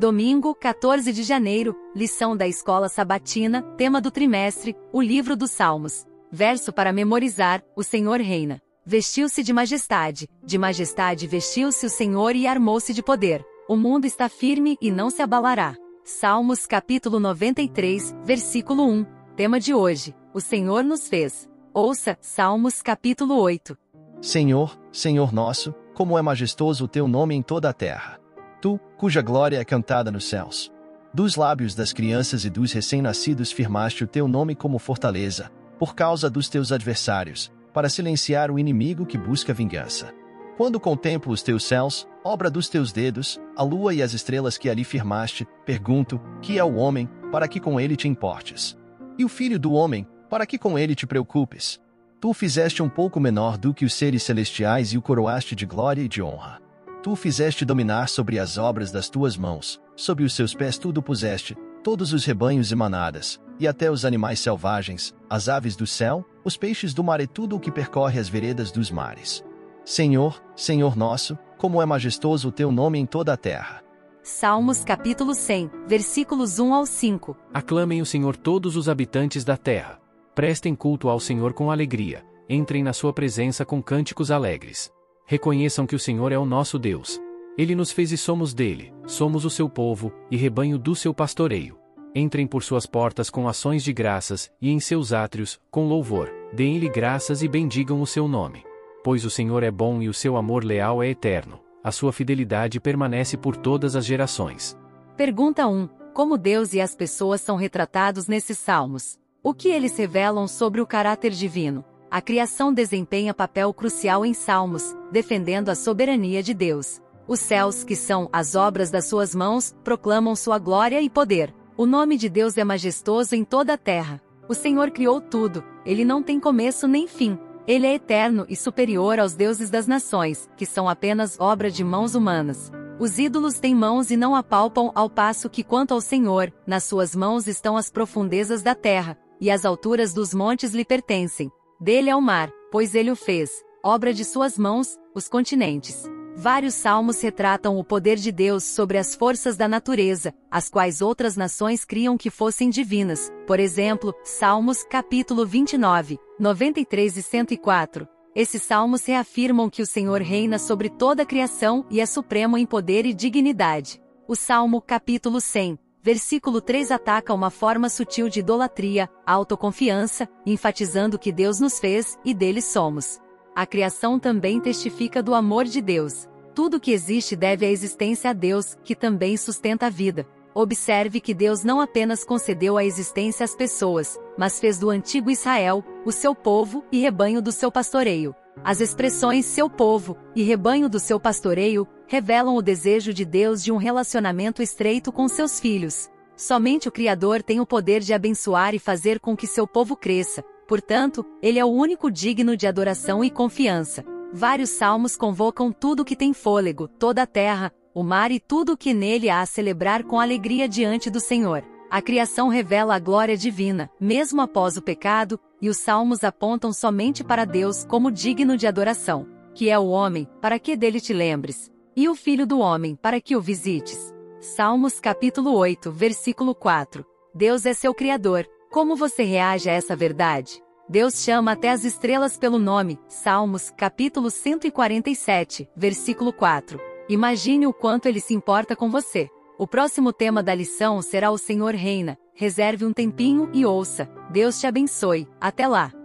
Domingo, 14 de janeiro, lição da escola sabatina, tema do trimestre, o livro dos Salmos. Verso para memorizar: O Senhor reina. Vestiu-se de majestade, de majestade vestiu-se o Senhor e armou-se de poder. O mundo está firme e não se abalará. Salmos capítulo 93, versículo 1. Tema de hoje: O Senhor nos fez. Ouça, Salmos capítulo 8. Senhor, Senhor nosso, como é majestoso o teu nome em toda a terra. Tu, cuja glória é cantada nos céus. Dos lábios das crianças e dos recém-nascidos firmaste o teu nome como fortaleza, por causa dos teus adversários, para silenciar o inimigo que busca vingança. Quando contemplo os teus céus, obra dos teus dedos, a lua e as estrelas que ali firmaste, pergunto: que é o homem, para que com ele te importes? E o filho do homem, para que com ele te preocupes? Tu o fizeste um pouco menor do que os seres celestiais e o coroaste de glória e de honra. Tu o fizeste dominar sobre as obras das tuas mãos, sob os seus pés tudo puseste, todos os rebanhos e manadas, e até os animais selvagens, as aves do céu, os peixes do mar e tudo o que percorre as veredas dos mares. Senhor, Senhor nosso, como é majestoso o teu nome em toda a terra. Salmos capítulo 100, versículos 1 ao 5. Aclamem o Senhor todos os habitantes da terra. Prestem culto ao Senhor com alegria, entrem na sua presença com cânticos alegres. Reconheçam que o Senhor é o nosso Deus. Ele nos fez e somos dele, somos o seu povo, e rebanho do seu pastoreio. Entrem por suas portas com ações de graças, e em seus átrios, com louvor. Deem-lhe graças e bendigam o seu nome. Pois o Senhor é bom e o seu amor leal é eterno. A sua fidelidade permanece por todas as gerações. Pergunta 1. Como Deus e as pessoas são retratados nesses salmos? O que eles revelam sobre o caráter divino? A criação desempenha papel crucial em Salmos, defendendo a soberania de Deus. Os céus, que são as obras das suas mãos, proclamam sua glória e poder. O nome de Deus é majestoso em toda a terra. O Senhor criou tudo, ele não tem começo nem fim. Ele é eterno e superior aos deuses das nações, que são apenas obra de mãos humanas. Os ídolos têm mãos e não apalpam, ao passo que, quanto ao Senhor, nas suas mãos estão as profundezas da terra, e as alturas dos montes lhe pertencem. Dele é o mar, pois ele o fez, obra de suas mãos, os continentes. Vários salmos retratam o poder de Deus sobre as forças da natureza, as quais outras nações criam que fossem divinas. Por exemplo, Salmos capítulo 29, 93 e 104. Esses salmos reafirmam que o Senhor reina sobre toda a criação e é supremo em poder e dignidade. O Salmo capítulo 100, Versículo 3 ataca uma forma sutil de idolatria, autoconfiança, enfatizando que Deus nos fez e dele somos. A criação também testifica do amor de Deus. Tudo que existe deve a existência a Deus, que também sustenta a vida. Observe que Deus não apenas concedeu a existência às pessoas, mas fez do antigo Israel, o seu povo e rebanho do seu pastoreio. As expressões seu povo e rebanho do seu pastoreio revelam o desejo de Deus de um relacionamento estreito com seus filhos. Somente o Criador tem o poder de abençoar e fazer com que seu povo cresça, portanto, ele é o único digno de adoração e confiança. Vários salmos convocam tudo que tem fôlego, toda a terra, o mar e tudo o que nele há a celebrar com alegria diante do Senhor. A criação revela a glória divina, mesmo após o pecado, e os salmos apontam somente para Deus como digno de adoração, que é o homem, para que dele te lembres e o Filho do Homem, para que o visites. Salmos capítulo 8, versículo 4. Deus é seu Criador. Como você reage a essa verdade? Deus chama até as estrelas pelo nome. Salmos capítulo 147, versículo 4. Imagine o quanto ele se importa com você. O próximo tema da lição será O Senhor Reina. Reserve um tempinho e ouça. Deus te abençoe. Até lá!